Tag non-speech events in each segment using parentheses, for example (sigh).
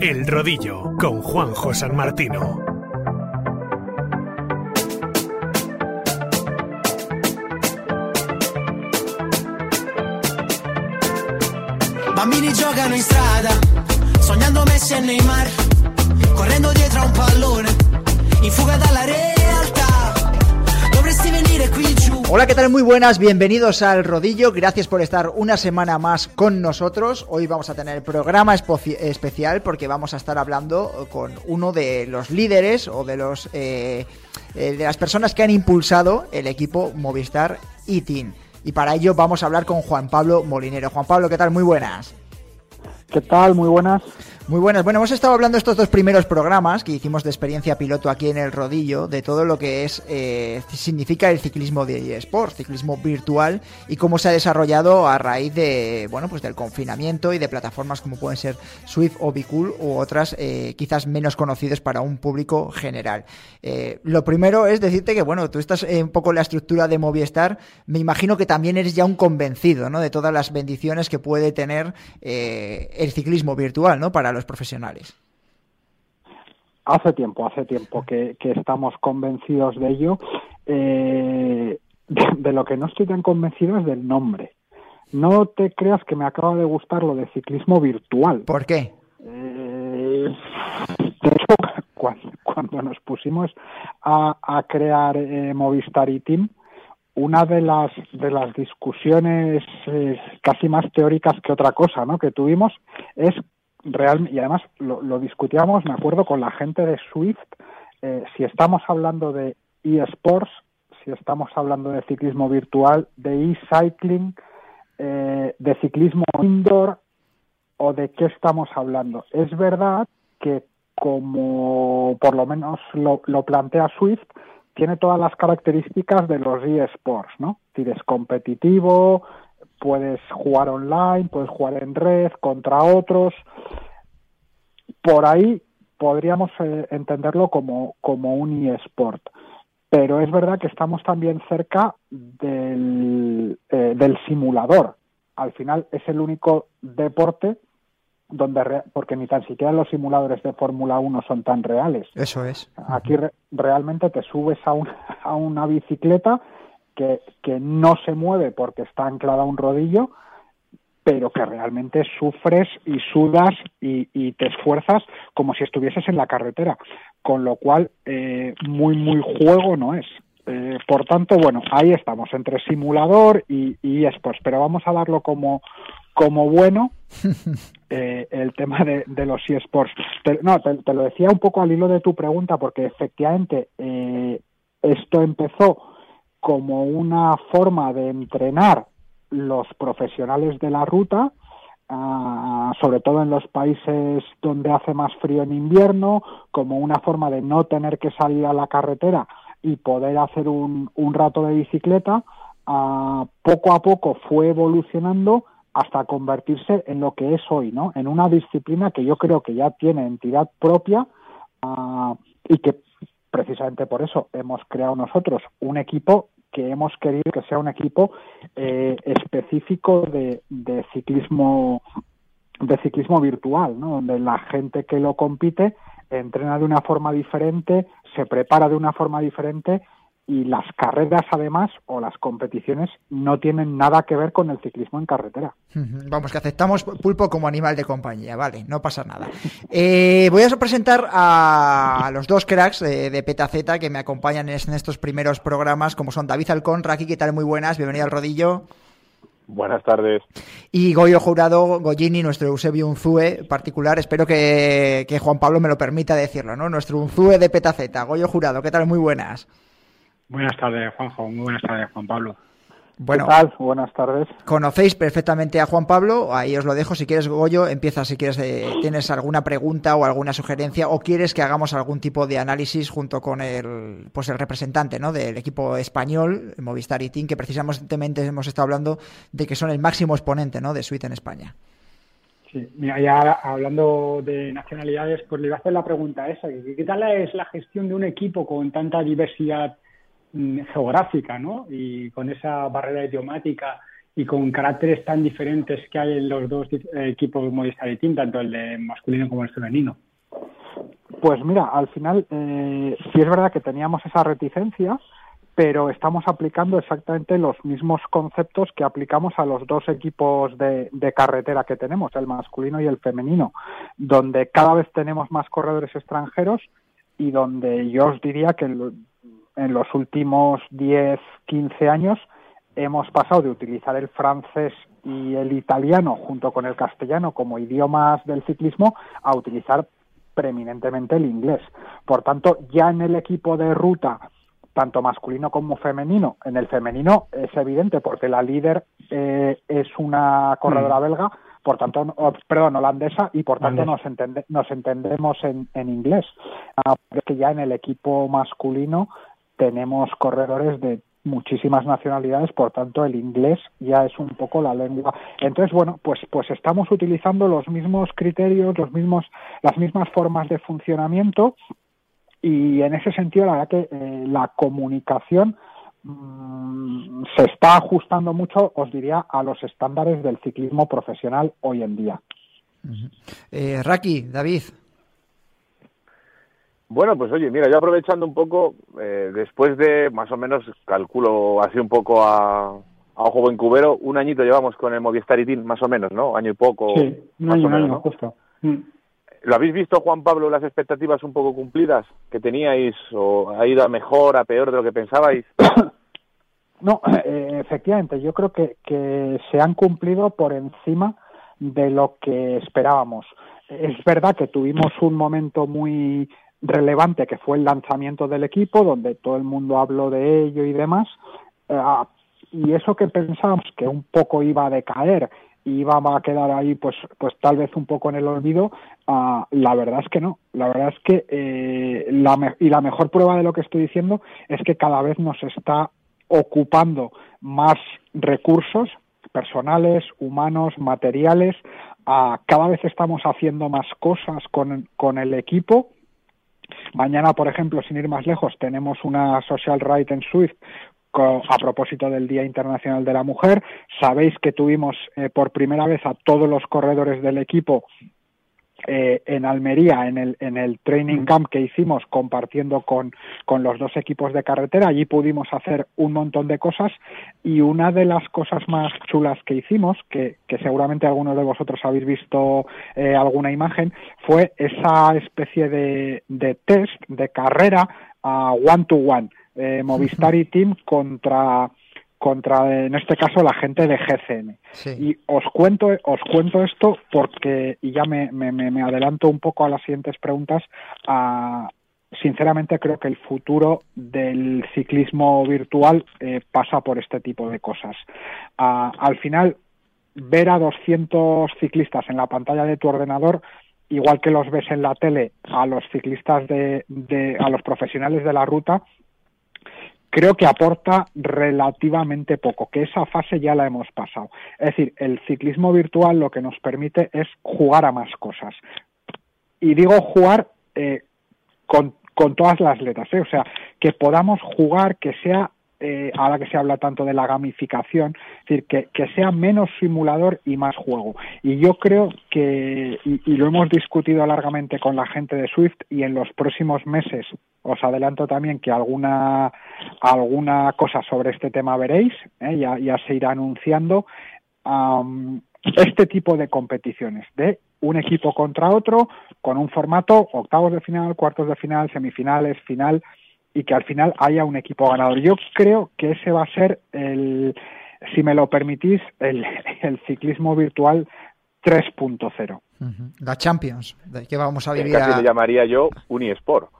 El Rodillo con Juanjo San Martino. Bambini giocano in strada, sognando Messi e Neymar, correndo dietro a un pallone, in fuga dalla realtà. Dovresti venire qui. Hola, ¿qué tal? Muy buenas, bienvenidos al Rodillo. Gracias por estar una semana más con nosotros. Hoy vamos a tener programa especial porque vamos a estar hablando con uno de los líderes o de los eh, eh, de las personas que han impulsado el equipo Movistar e-Team. Y para ello vamos a hablar con Juan Pablo Molinero. Juan Pablo, ¿qué tal? Muy buenas. ¿Qué tal? Muy buenas. Muy buenas. Bueno, hemos estado hablando estos dos primeros programas que hicimos de experiencia piloto aquí en el rodillo, de todo lo que es eh, significa el ciclismo de eSports, ciclismo virtual y cómo se ha desarrollado a raíz de bueno pues del confinamiento y de plataformas como pueden ser Swift o Bicool u otras eh, quizás menos conocidas para un público general. Eh, lo primero es decirte que bueno tú estás un poco en la estructura de Movistar, me imagino que también eres ya un convencido, ¿no? De todas las bendiciones que puede tener eh, el ciclismo virtual, ¿no? Para los profesionales. Hace tiempo, hace tiempo que, que estamos convencidos de ello. Eh, de, de lo que no estoy tan convencido es del nombre. No te creas que me acaba de gustar lo de ciclismo virtual. ¿Por qué? Eh, de hecho, (laughs) cuando, cuando nos pusimos a, a crear eh, Movistar y Team, una de las de las discusiones eh, casi más teóricas que otra cosa, ¿no? Que tuvimos es real y además lo, lo discutíamos, me acuerdo, con la gente de Swift, eh, si estamos hablando de eSports, si estamos hablando de ciclismo virtual, de e-cycling, eh, de ciclismo indoor o de qué estamos hablando. Es verdad que como por lo menos lo, lo plantea Swift, tiene todas las características de los eSports, ¿no? Es decir, es competitivo, puedes jugar online, puedes jugar en red contra otros. Por ahí podríamos eh, entenderlo como, como un eSport. Pero es verdad que estamos también cerca del, eh, del simulador. Al final es el único deporte donde re- porque ni tan siquiera los simuladores de Fórmula 1 son tan reales. Eso es. Aquí re- realmente te subes a, un- (laughs) a una bicicleta que, que no se mueve porque está anclada a un rodillo, pero que realmente sufres y sudas y, y te esfuerzas como si estuvieses en la carretera, con lo cual eh, muy, muy juego no es. Eh, por tanto, bueno, ahí estamos, entre simulador y, y esports, pero vamos a darlo como, como bueno (laughs) eh, el tema de, de los eSports. Te, no, te, te, lo decía un poco al hilo de tu pregunta, porque efectivamente eh, esto empezó como una forma de entrenar los profesionales de la ruta, uh, sobre todo en los países donde hace más frío en invierno, como una forma de no tener que salir a la carretera y poder hacer un, un rato de bicicleta. Uh, poco a poco fue evolucionando hasta convertirse en lo que es hoy, ¿no? En una disciplina que yo creo que ya tiene entidad propia uh, y que precisamente por eso hemos creado nosotros un equipo que hemos querido que sea un equipo eh, específico de, de, ciclismo de ciclismo virtual, ¿no? Donde la gente que lo compite entrena de una forma diferente, se prepara de una forma diferente y las carreras además o las competiciones no tienen nada que ver con el ciclismo en carretera. Vamos, que aceptamos pulpo como animal de compañía, vale, no pasa nada. Eh, voy a presentar a los dos cracks de, de Petaceta que me acompañan en estos primeros programas, como son David Alcón, Raki, ¿qué tal? Muy buenas, bienvenido al rodillo. Buenas tardes. Y Goyo Jurado, Goyini, nuestro Eusebio Unzue particular, espero que, que, Juan Pablo me lo permita decirlo, ¿no? Nuestro Unzue de Petaceta. Goyo Jurado, ¿qué tal? Muy buenas. Buenas tardes, Juanjo. Muy buenas tardes, Juan Pablo. Bueno, ¿Qué tal? Buenas tardes. Conocéis perfectamente a Juan Pablo, ahí os lo dejo. Si quieres, Goyo, empieza si quieres, eh, tienes alguna pregunta o alguna sugerencia o quieres que hagamos algún tipo de análisis junto con el, pues el representante ¿no? del equipo español, Movistar y Team, que precisamente hemos estado hablando de que son el máximo exponente ¿no? de suite en España. Sí, mira, ya hablando de nacionalidades, pues le iba a hacer la pregunta esa. ¿Qué tal es la gestión de un equipo con tanta diversidad geográfica, ¿no? Y con esa barrera idiomática y con caracteres tan diferentes que hay en los dos equipos Movistar y Team, tanto el de masculino como el femenino? Pues mira, al final eh, sí es verdad que teníamos esa reticencia, pero estamos aplicando exactamente los mismos conceptos que aplicamos a los dos equipos de, carretera que tenemos, el masculino y el femenino, donde cada vez tenemos más corredores extranjeros y donde yo os diría que en los últimos 10, 15 años hemos pasado de utilizar el francés y el italiano junto con el castellano como idiomas del ciclismo a utilizar preeminentemente el inglés. Por tanto, ya en el equipo de ruta, tanto masculino como femenino, en el femenino es evidente porque la líder eh, es una corredora mm. belga, por tanto, perdón, holandesa, y por tanto nos, nos entendemos en, en inglés. Ah, que ya en el equipo masculino tenemos corredores de muchísimas nacionalidades, por tanto el inglés ya es un poco la lengua. Entonces, bueno, pues pues estamos utilizando los mismos criterios, los mismos las mismas formas de funcionamiento y en ese sentido la verdad que eh, la comunicación mm, se está ajustando mucho, os diría, a los estándares del ciclismo profesional hoy en día. eh, Raki, David, bueno, pues oye, mira, yo aprovechando un poco, eh, después de más o menos, calculo así un poco a, a ojo buen cubero, un añito llevamos con el Movistar Team, más o menos, ¿no? Año y poco. Sí, un año, menos, ¿no? justo. Mm. ¿Lo habéis visto, Juan Pablo, las expectativas un poco cumplidas que teníais? ¿O ha ido a mejor, a peor de lo que pensabais? (coughs) No, eh, efectivamente, yo creo que, que se han cumplido por encima de lo que esperábamos. Es verdad que tuvimos un momento muy relevante que fue el lanzamiento del equipo, donde todo el mundo habló de ello y demás. Eh, y eso que pensábamos que un poco iba a decaer y iba a quedar ahí pues pues tal vez un poco en el olvido ah, la verdad es que no la verdad es que eh, la y la mejor prueba de lo que estoy diciendo es que cada vez nos está ocupando más recursos personales humanos materiales ah, cada vez estamos haciendo más cosas con, con el equipo Mañana, por ejemplo, sin ir más lejos, tenemos una social right en Swift a propósito del Día Internacional de la Mujer. Sabéis que tuvimos eh, por primera vez a todos los corredores del equipo eh, en Almería, en el, en el training camp que hicimos compartiendo con, con los dos equipos de carretera. Allí pudimos hacer un montón de cosas y una de las cosas más chulas que hicimos, que, que seguramente algunos de vosotros habéis visto eh, alguna imagen, fue esa especie de, de test de carrera a one to one. Eh, Movistar y Team contra contra en este caso la gente de GCN y os cuento os cuento esto porque y ya me, me, me adelanto un poco a las siguientes preguntas a, sinceramente creo que el futuro del ciclismo virtual eh, pasa por este tipo de cosas. Al final ver a 200 ciclistas en la pantalla de tu ordenador igual que los ves en la tele a los ciclistas de, de a los profesionales de la ruta creo que aporta relativamente poco, que esa fase ya la hemos pasado. Es decir, el ciclismo virtual lo que nos permite es jugar a más cosas. Y digo jugar eh, con, con, todas las letras, ¿eh? o sea, que podamos jugar, que sea eh, ahora que se habla tanto de la gamificación, es decir, que, que, sea menos simulador y más juego. Y yo creo que, y, lo hemos discutido largamente con la gente de Swift, y en los próximos meses os adelanto también que alguna, alguna cosa sobre este tema veréis, ¿eh? ya, ya se irá anunciando. Um, este tipo de competiciones, de un equipo contra otro, con un formato octavos de final, cuartos de final, semifinales, final, y que al final haya un equipo ganador. Yo creo que ese va a ser el, si me lo permitís, el, (laughs) el ciclismo virtual 3.0. La Champions, de que vamos a vivir. Casi le llamaría yo Unisport,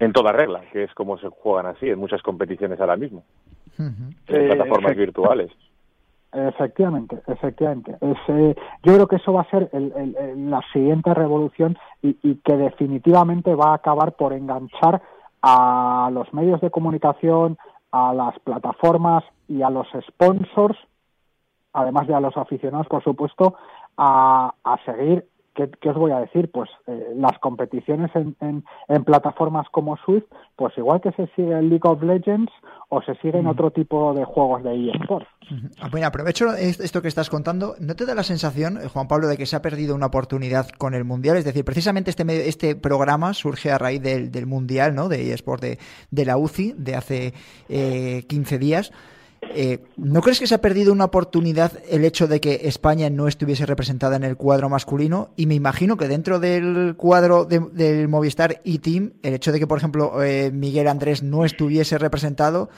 en toda regla, que es como se juegan así en muchas competiciones ahora mismo, en plataformas virtuales. Efectivamente, efectivamente. Ese, yo creo que eso va a ser el, el, la siguiente revolución y, y que definitivamente va a acabar por enganchar a los medios de comunicación, a las plataformas y a los sponsors, además de a los aficionados, por supuesto, a, a seguir ¿qué, os voy a decir? Pues eh, las competiciones en, en, plataformas como Swift, pues igual que se sigue en League of Legends o se siguen otro tipo de juegos de eSports. Ah, bueno, aprovecho esto que estás contando. ¿No te da la sensación, eh, Juan Pablo, de que se ha perdido una oportunidad con el Mundial? Es decir, precisamente este, este programa surge a raíz del, del Mundial, ¿no? De eSports de, de, la UCI de hace eh, 15 días. Eh, ¿No crees que se ha perdido una oportunidad el hecho de que España no estuviese representada en el cuadro masculino? Y me imagino que dentro del cuadro del Movistar y Team, el hecho de que, por ejemplo, eh, Miguel Andrés no estuviese representado,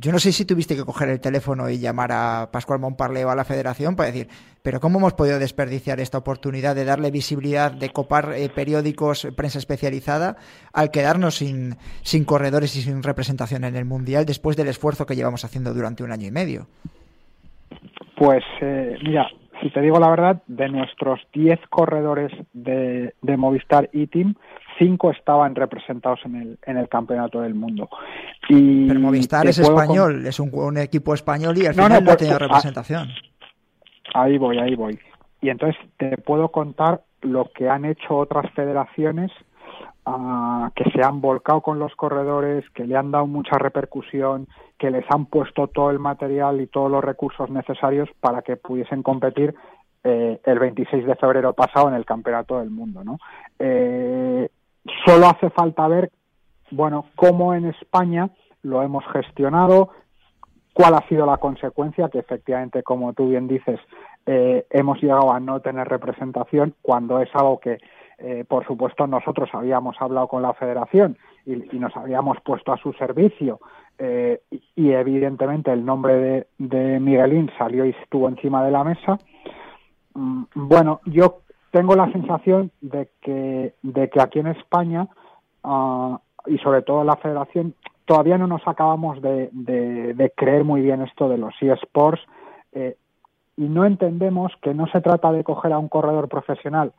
yo no sé si tuviste que coger el teléfono y llamar a Pascual Montparleo a la federación para decir, pero ¿cómo hemos podido desperdiciar esta oportunidad de darle visibilidad, de copar eh, periódicos, prensa especializada, al quedarnos sin, sin corredores y sin representación en el Mundial después del esfuerzo que llevamos haciendo durante un año y medio? Pues eh, mira, si te digo la verdad, de nuestros 10 corredores de, de Movistar e-Team, cinco estaban representados en el, en el campeonato del mundo. Y Pero Movistar es español, es un, equipo español y al final no, pues, tenía pues, representación. Ahí voy, ahí voy. Y entonces te puedo contar lo que han hecho otras federaciones ah, que se han volcado con los corredores, que le han dado mucha repercusión, que les han puesto todo el material y todos los recursos necesarios para que pudiesen competir eh, el 26 de febrero pasado en el Campeonato del Mundo. ¿no? Eh, Solo hace falta ver, bueno, cómo en España lo hemos gestionado, cuál ha sido la consecuencia, que efectivamente, como tú bien dices, eh, hemos llegado a no tener representación cuando es algo que, eh, por supuesto, nosotros habíamos hablado con la federación y, nos habíamos puesto a su servicio eh, y, evidentemente el nombre de, de Miguelín salió y estuvo encima de la mesa. Mm, bueno, yo tengo la sensación de que, de que aquí en España ah, y sobre todo la federación todavía no nos acabamos de, creer muy bien esto de los eSports eh, y no entendemos que no se trata de coger a un corredor profesional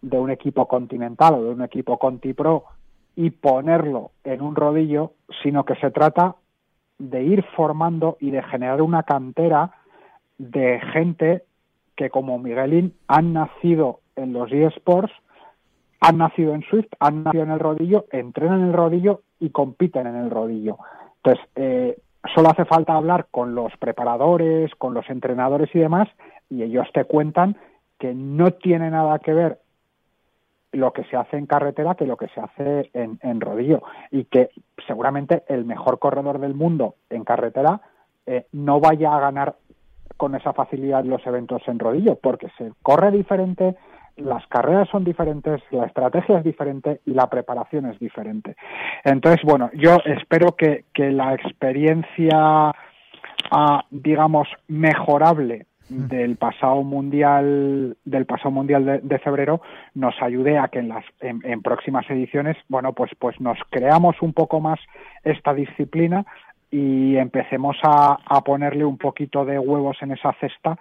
de un equipo continental o de un equipo Conti Pro y ponerlo en un rodillo, sino que se trata de ir formando y de generar una cantera de gente que como Miguelín han nacido en los eSports, han nacido en Swift, han nacido en el rodillo, entrenan en el rodillo y compiten en el rodillo. Entonces, eh, solo hace falta hablar con los preparadores, con los entrenadores y demás, y ellos te cuentan que no tiene nada que ver lo que se hace en carretera que lo que se hace en, en rodillo y que seguramente el mejor corredor del mundo en carretera eh, no vaya a ganar con esa facilidad los eventos en rodillo, porque se corre diferente, las carreras son diferentes, la estrategia es diferente y la preparación es diferente. Entonces, bueno, yo espero que, la experiencia, ah, digamos, mejorable del pasado mundial del pasado mundial de, febrero nos ayude a que en las en, próximas ediciones bueno pues pues nos creamos un poco más esta disciplina y empecemos a, ponerle un poquito de huevos en esa cesta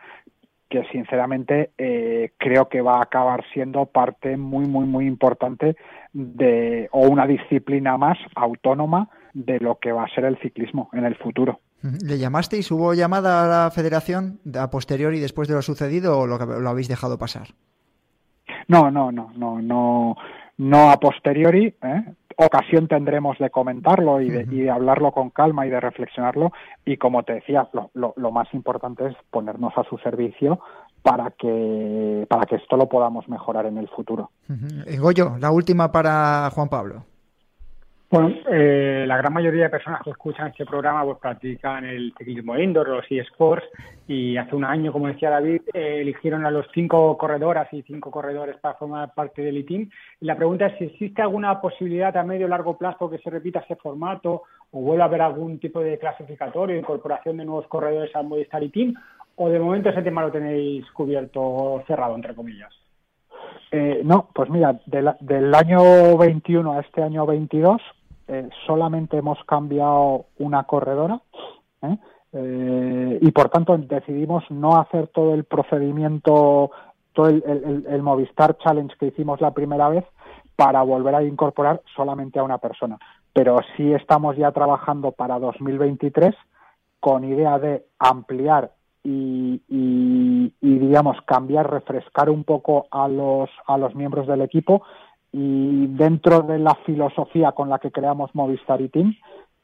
que sinceramente eh, creo que va a acabar siendo parte muy muy muy importante de o una disciplina más autónoma de lo que va a ser el ciclismo en el futuro. ¿Le llamasteis? ¿Hubo llamada a la federación a posteriori después de lo sucedido o lo, lo habéis dejado pasar? No, no, no, no, no, no a posteriori. ¿eh? Ocasión tendremos de comentarlo y de, hablarlo con calma y de reflexionarlo. Y como te decía, lo, lo, más importante es ponernos a su servicio para que, para que esto lo podamos mejorar en el futuro. Goyo, la última para Juan Pablo. Bueno, eh, la gran mayoría de personas que escuchan este programa pues practican el ciclismo indoor, los eSports, y hace un año, como decía David, eh, eligieron a los cinco corredoras y cinco corredores para formar parte del ITIM. La pregunta es si existe alguna posibilidad a medio o largo plazo que se repita ese formato o vuelva a haber algún tipo de clasificatorio, incorporación de nuevos corredores al Movistar ITIM, o de momento ese tema lo tenéis cubierto, cerrado, entre comillas. Eh, no, pues mira, del año 21 a este año 22 eh, solamente hemos cambiado una corredora ¿eh? Eh, y por tanto decidimos no hacer todo el procedimiento, todo el, Movistar Challenge que hicimos la primera vez para volver a incorporar solamente a una persona. Pero sí estamos ya trabajando para 2023 con idea de ampliar y, y, y, digamos cambiar, refrescar un poco a los, a los miembros del equipo y dentro de la filosofía con la que creamos Movistar y Team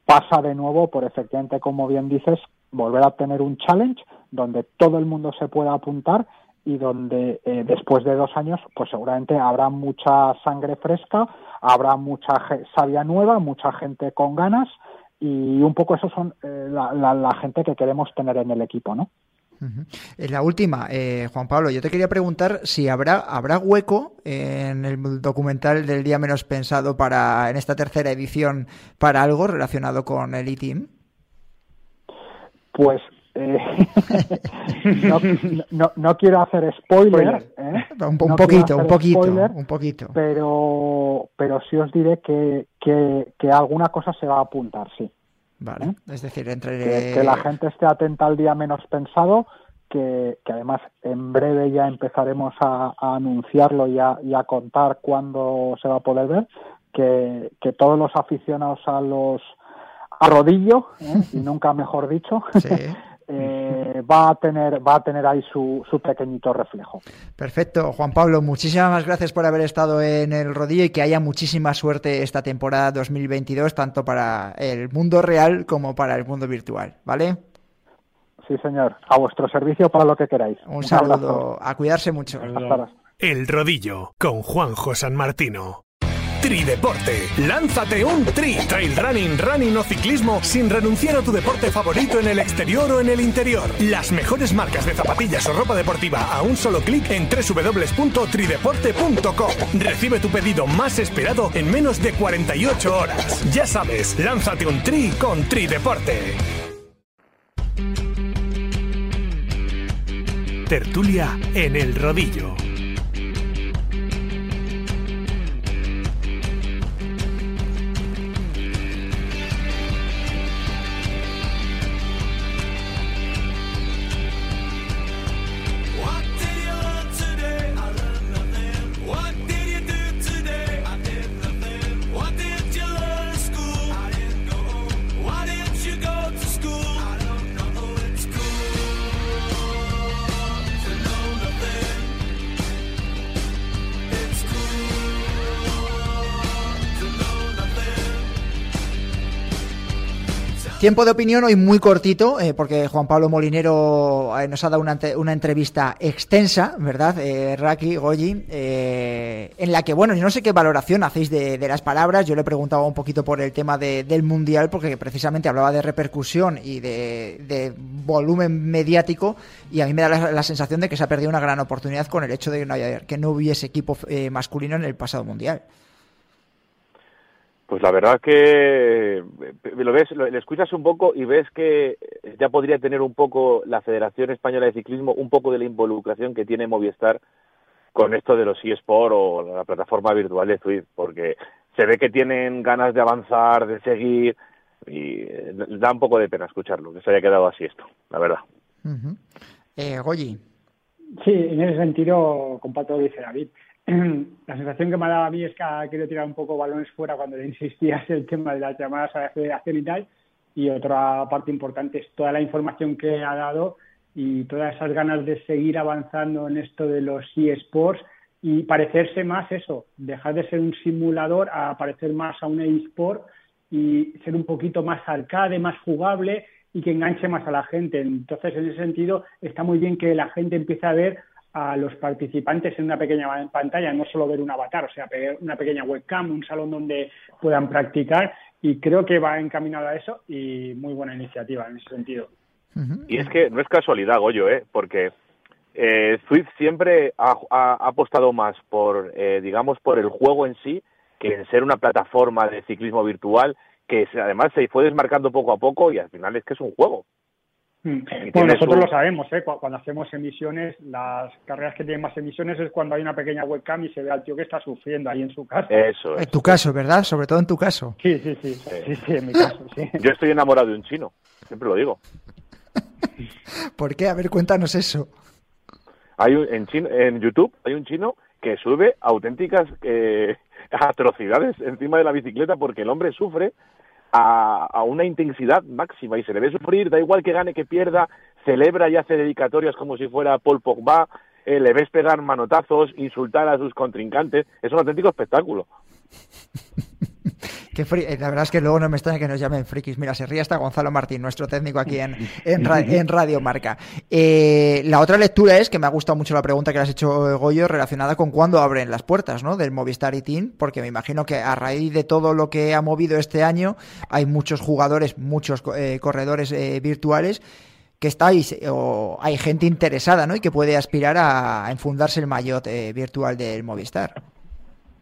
pasa de nuevo por efectivamente, como bien dices, volver a tener un challenge donde todo el mundo se pueda apuntar y donde eh, después de dos años, pues seguramente habrá mucha sangre fresca, habrá mucha savia nueva, mucha gente con ganas y un poco eso son eh, la, gente que queremos tener en el equipo, ¿no? En la última, eh, Juan Pablo, yo te quería preguntar si habrá, habrá hueco en el documental del día menos pensado para en esta tercera edición para algo relacionado con el E-Team. Pues eh, (laughs) no, no, no, quiero hacer spoiler, ¿eh? (laughs) un, un poquito, un poquito, spoiler, un poquito, pero pero sí os diré que, que, que alguna cosa se va a apuntar, sí. Vale, ¿Eh? es decir, entre... Que, que, la gente esté atenta al día menos pensado, que, que además en breve ya empezaremos a, a anunciarlo y a, y a, contar cuándo se va a poder ver, que, que todos los aficionados a los a rodillo, ¿eh? (laughs) y nunca mejor dicho, sí. Eh, va a tener va a tener ahí su, su, pequeñito reflejo. Perfecto, Juan Pablo, muchísimas gracias por haber estado en el rodillo y que haya muchísima suerte esta temporada 2022 tanto para el mundo real como para el mundo virtual, ¿vale? Sí, señor, a vuestro servicio para lo que queráis. Un, Un saludo, a cuidarse mucho. Hasta el rodillo con Juanjo San Martino. Trideporte. Lánzate un tri. Trail running, running o ciclismo sin renunciar a tu deporte favorito en el exterior o en el interior. Las mejores marcas de zapatillas o ropa deportiva a un solo clic en www.trideporte.com. Recibe tu pedido más esperado en menos de 48 horas. Ya sabes, lánzate un tri con Trideporte. Tertulia en el rodillo. Tiempo de opinión hoy muy cortito, eh, porque Juan Pablo Molinero eh, nos ha dado una, entrevista extensa, ¿verdad? Eh, Raki, Goyi, eh, en la que, bueno, yo no sé qué valoración hacéis de, las palabras. Yo le preguntaba un poquito por el tema de, del Mundial, porque precisamente hablaba de repercusión y de, de, volumen mediático, y a mí me da la, la, sensación de que se ha perdido una gran oportunidad con el hecho de que no, haya, que no hubiese equipo masculino en el pasado Mundial. Pues la verdad que lo ves, lo, le escuchas un poco y ves que ya podría tener un poco la Federación Española de Ciclismo, un poco de la involucración que tiene Movistar con esto de los eSport o la plataforma virtual de Twitter, porque se ve que tienen ganas de avanzar, de seguir, y da un poco de pena escucharlo, que se haya quedado así esto, la verdad. Uh -huh. eh, Goyi. Sí, en ese sentido comparto lo que dice David (clears throat) la sensación que me ha dado a mí es que ha querido tirar un poco balones fuera cuando le insistías el tema de las llamadas a la federación y tal. Y otra parte importante es toda la información que ha dado y todas esas ganas de seguir avanzando en esto de los eSports y parecerse más eso, dejar de ser un simulador a parecer más a un eSport y ser un poquito más arcade, más jugable y que enganche más a la gente. Entonces, en ese sentido, está muy bien que la gente empiece a ver a los participantes en una pequeña pantalla, no solo ver un avatar, o sea, una pequeña webcam, un salón donde puedan practicar y creo que va encaminado a eso y muy buena iniciativa en ese sentido. Y es que no es casualidad, Goyo, ¿eh? porque eh, Swift siempre ha, ha, ha, apostado más por, eh, digamos, por el juego en sí que en ser una plataforma de ciclismo virtual que se, además se fue desmarcando poco a poco y al final es que es un juego. Bueno, nosotros su... lo sabemos, ¿eh? cuando hacemos emisiones, las carreras que tienen más emisiones es cuando hay una pequeña webcam y se ve al tío que está sufriendo ahí en su casa. Eso es. En tu caso, ¿verdad? Sobre todo en tu caso. Sí, sí, sí, sí, sí, sí en mi caso, sí. (laughs) Yo estoy enamorado de un chino, siempre lo digo. (laughs) ¿Por qué? A ver, cuéntanos eso. Hay un, en, chino, en YouTube hay un chino que sube auténticas eh, (laughs) atrocidades encima de la bicicleta porque el hombre sufre a, a, una intensidad máxima y se le ve sufrir, da igual que gane, que pierda, celebra y hace dedicatorias como si fuera Paul Pogba, eh, le ves pegar manotazos, insultar a sus contrincantes, es un auténtico espectáculo. (laughs) Eh, la verdad es que luego no me extraña que nos llamen frikis. Mira, se ríe hasta Gonzalo Martín, nuestro técnico aquí en, en, (laughs) Radio Marca. Eh, la otra lectura es que me ha gustado mucho la pregunta que le has hecho, Goyo, relacionada con cuándo abren las puertas ¿no? del Movistar y Team, porque me imagino que a raíz de todo lo que ha movido este año, hay muchos jugadores, muchos eh, corredores virtuales que estáis o hay gente interesada ¿no? y que puede aspirar a, enfundarse el maillot virtual del Movistar.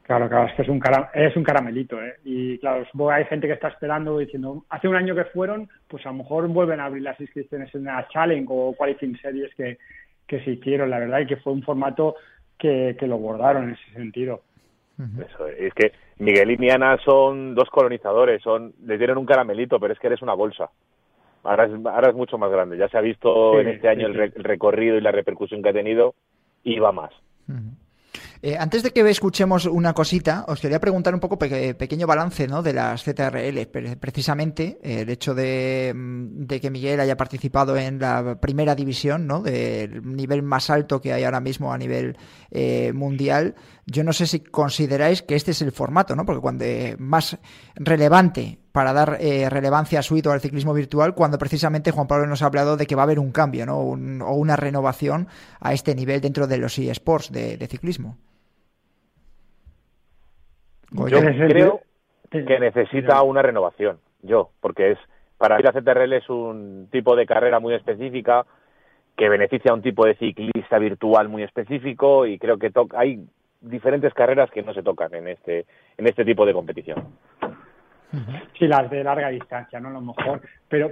Claro, claro, es que es un, es un caramelito, ¿eh? Y claro, hay gente que está esperando diciendo, hace un año que fueron, pues a lo mejor vuelven a abrir las inscripciones en la Challenge o Qualifying Series que, que se hicieron, la verdad, y que fue un formato que, que lo bordaron en ese sentido. Eso, es que Miguel y Miana son dos colonizadores, son le dieron un caramelito, pero es que eres una bolsa. Ahora es, ahora es mucho más grande. Ya se ha visto en este año el, recorrido y la repercusión que ha tenido y va más. Eh, antes de que escuchemos una cosita, os quería preguntar un poco pequeño balance de las ZRL. Precisamente eh, el hecho mm, de, que Miguel haya participado en la primera división, ¿no? del nivel más alto que hay ahora mismo a nivel eh, mundial. Yo no sé si consideráis que este es el formato, ¿no? porque cuando más relevante para dar relevancia a su hito al ciclismo virtual, cuando precisamente Juan Pablo nos ha hablado de que va a haber un cambio ¿no? o una renovación a este nivel dentro de los eSports de ciclismo. Yo creo que necesita una renovación, yo, porque es para mí la CTRL es un tipo de carrera muy específica que beneficia a un tipo de ciclista virtual muy específico y creo que hay diferentes carreras que no se tocan en este en este tipo de competición. Sí, las de larga distancia, ¿no? A lo mejor. Pero,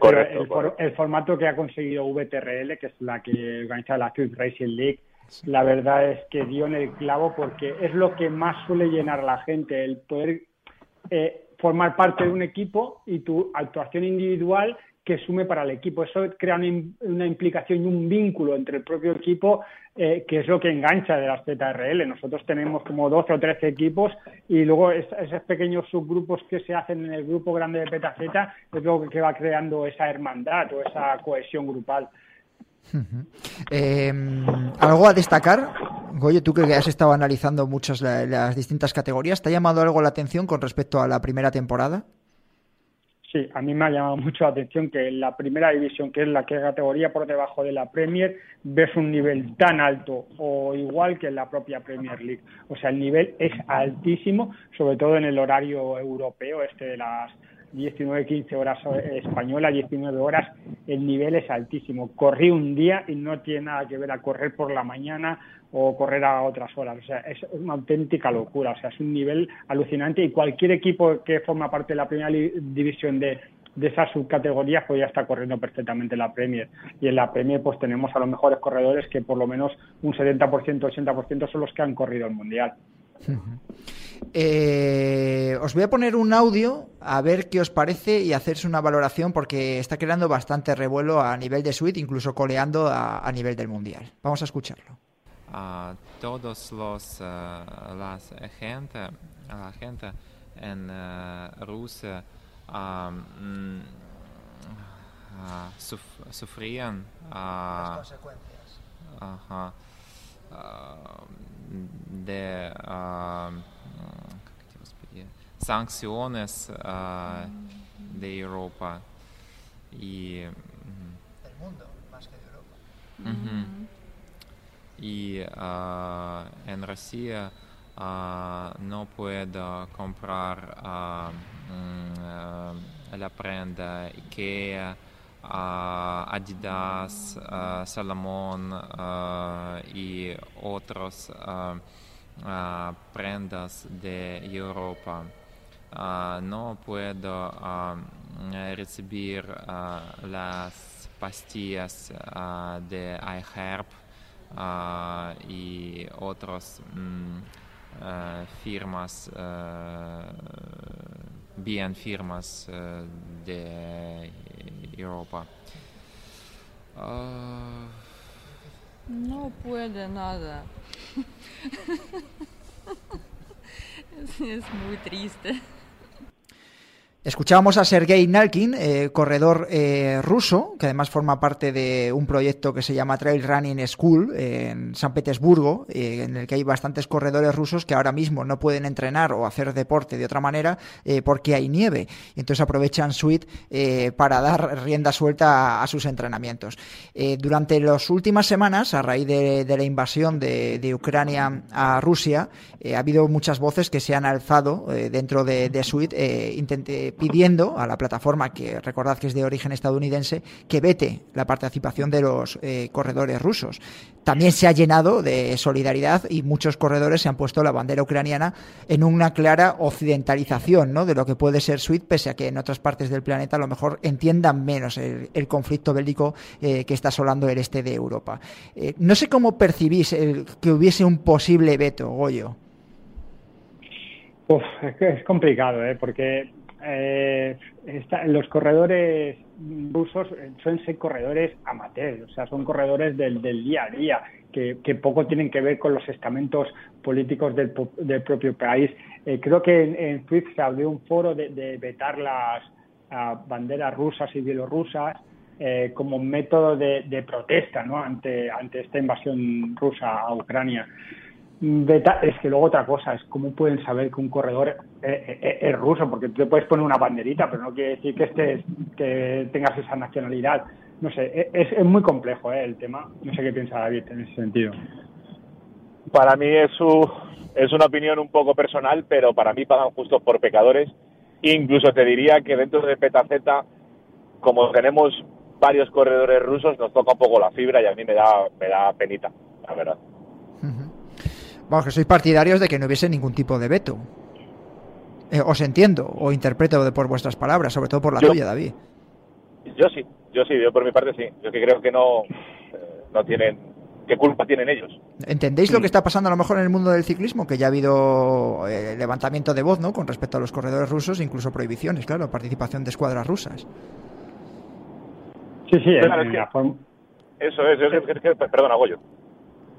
el, formato que ha conseguido VTRL, que es la que organiza la Quick Racing League, la verdad es que dio en el clavo porque es lo que más suele llenar a la gente, el poder eh, formar parte de un equipo y tu actuación individual que sume para el equipo. Eso crea una, implicación y un vínculo entre el propio equipo eh, que es lo que engancha de las ZRL. Nosotros tenemos como 12 o 13 equipos y luego esos pequeños subgrupos que se hacen en el grupo grande de PetaZ es lo que va creando esa hermandad o esa cohesión grupal. Em, ¿Algo a destacar? Goyo, tú que has estado analizando muchas las distintas categorías, ¿te ha llamado algo la atención con respecto a la primera temporada? Sí, a mí me ha llamado mucho la atención que en la primera división, que es la que categoría por debajo de la Premier, ves un nivel tan alto o igual que en la propia Premier League. O sea, el nivel es altísimo, sobre todo en el horario europeo, este de las 19, 15 horas española, 19 horas, el nivel es altísimo. Corrí un día y no tiene nada que ver a correr por la mañana o correr a otras horas. O sea, es una auténtica locura. O sea, es un nivel alucinante y cualquier equipo que forma parte de la primera división de, de esas subcategorías pues ya está corriendo perfectamente la Premier. Y en la Premier pues tenemos a los mejores corredores que por lo menos un 70%, 80% son los que han corrido el Mundial. Eh, os voy a poner un audio a ver qué os parece y hacerse una valoración porque está creando bastante revuelo a nivel de suite, incluso coleando a, nivel del mundial. Vamos a escucharlo. A todos los uh, las gente, la gente en uh, Rusia um, suf sufrían las consecuencias. Ajá, de sanciones de Europa y del mundo más que de Europa y en Rusia no puedo comprar mm, la prenda Ikea Adidas, Salomón y otros prendas de Europa. no puedo recibir las pastillas de iHerb y otras firmas, bien firmas de Europa. No puede nada. (laughs) es, muy triste. Escuchábamos a Sergei Nalkin, eh, corredor eh, ruso, que además forma parte de un proyecto que se llama Trail Running School eh, en San Petersburgo, en el que hay bastantes corredores rusos que ahora mismo no pueden entrenar o hacer deporte de otra manera porque hay nieve. Y entonces aprovechan Sweet para dar rienda suelta a, sus entrenamientos. durante las últimas semanas, a raíz de, la invasión de, Ucrania a Rusia, ha habido muchas voces que se han alzado dentro de, de Sweet pidiendo a la plataforma, que recordad que es de origen estadounidense, que vete la participación de los eh, corredores rusos. También se ha llenado de solidaridad y muchos corredores se han puesto la bandera ucraniana en una clara occidentalización ¿no? de lo que puede ser SWIFT, pese a que en otras partes del planeta a lo mejor entiendan menos el, conflicto bélico eh, que está asolando el este de Europa. Eh, no sé cómo percibís el, que hubiese un posible veto, Goyo. es, es complicado, ¿eh? porque eh, los corredores rusos suelen ser corredores amateurs, o sea, son corredores del, día a día, que, poco tienen que ver con los estamentos políticos del, propio país. Eh, creo que en, en, Swift se abrió un foro de, vetar las banderas rusas y bielorrusas eh, como método de, protesta ¿no? ante, ante esta invasión rusa a Ucrania es que luego otra cosa es cómo pueden saber que un corredor es, ruso, porque tú te puedes poner una banderita, pero no quiere decir que estés, que tengas esa nacionalidad. No sé, es, muy complejo ¿eh? el tema. No sé qué piensa David en ese sentido. Para mí es, su, es una opinión un poco personal, pero para mí pagan justos por pecadores. Incluso te diría que dentro de Petaceta, como tenemos varios corredores rusos, nos toca un poco la fibra y a mí me da, me da penita, la verdad. Vamos, que sois partidarios de que no hubiese ningún tipo de veto. Eh, os entiendo, o interpreto de por vuestras palabras, sobre todo por la tuya, David. Yo sí, yo sí, yo por mi parte sí. Yo que creo que no, eh, no tienen ¿Qué culpa tienen ellos? ¿Entendéis lo que está pasando a lo mejor en el mundo del ciclismo? Que ya ha habido eh, levantamiento de voz, ¿no? Con respecto a los corredores rusos, incluso prohibiciones, claro, participación de escuadras rusas. Sí, sí, Eso es, es, que, perdona, Goyo.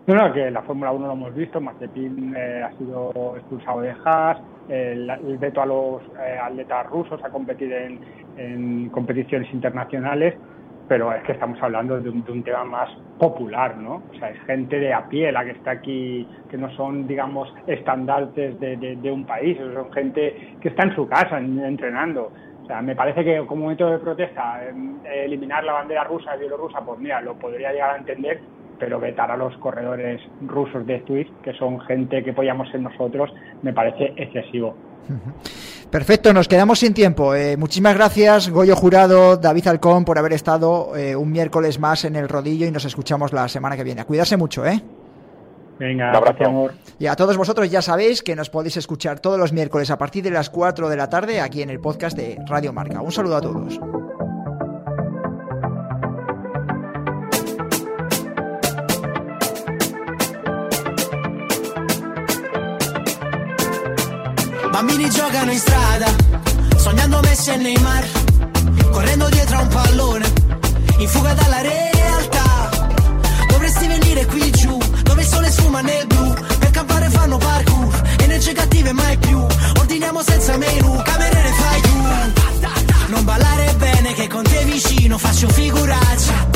No, no, que la Fórmula 1 lo hemos visto, Mazepin eh, ha sido expulsado de Haas, el, veto a los eh, atletas rusos a competir en, competiciones internacionales, pero es que estamos hablando de un, tema más popular, ¿no? O sea, es gente de a pie la que está aquí, que no son, digamos, estandartes de, un país, son gente que está en su casa entrenando. O sea, me parece que como método de protesta, eliminar la bandera rusa y bielorrusa, pues mira, lo podría llegar a entender, pero vetar a los corredores rusos de Swift, que son gente que podíamos ser nosotros, me parece excesivo. Perfecto, nos quedamos sin tiempo. Eh, muchísimas gracias, Goyo Jurado, David Alcón, por haber estado eh, un miércoles más en el rodillo y nos escuchamos la semana que viene. A cuidarse mucho, ¿eh? Venga, abrazo. amor. Y a todos vosotros ya sabéis que nos podéis escuchar todos los miércoles a partir de las 4 de la tarde aquí en el podcast de Radio Marca. Un saludo a todos. Bambini giocano in strada, sognando Messi e Neymar, correndo dietro a un pallone, in fuga dalla realtà. Dovresti venire qui giù, dove il sole sfuma nel blu, per campare fanno parkour, energie cattive mai più. Ordiniamo senza menù, cameriere fai tu. Non ballare bene che con te vicino faccio figuraccia.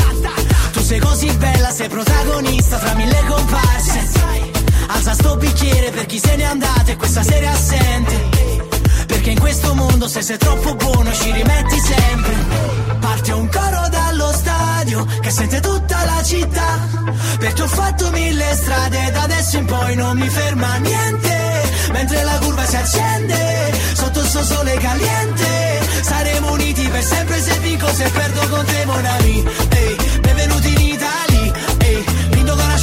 Tu sei così bella, sei protagonista fra mille comparse Alza sto bicchiere per chi se n'è andato e questa sera è assente. Perché in questo mondo se sei troppo buono ci rimetti sempre. Parte un coro dallo stadio che sente tutta la città. Perché ho fatto mille strade da adesso in poi non mi ferma niente. Mentre la curva si accende sotto il suo sole caliente. Saremo uniti per sempre se vinco se perdo con te Monami Ehi, benvenuti in Italia. Ehi, lindo con la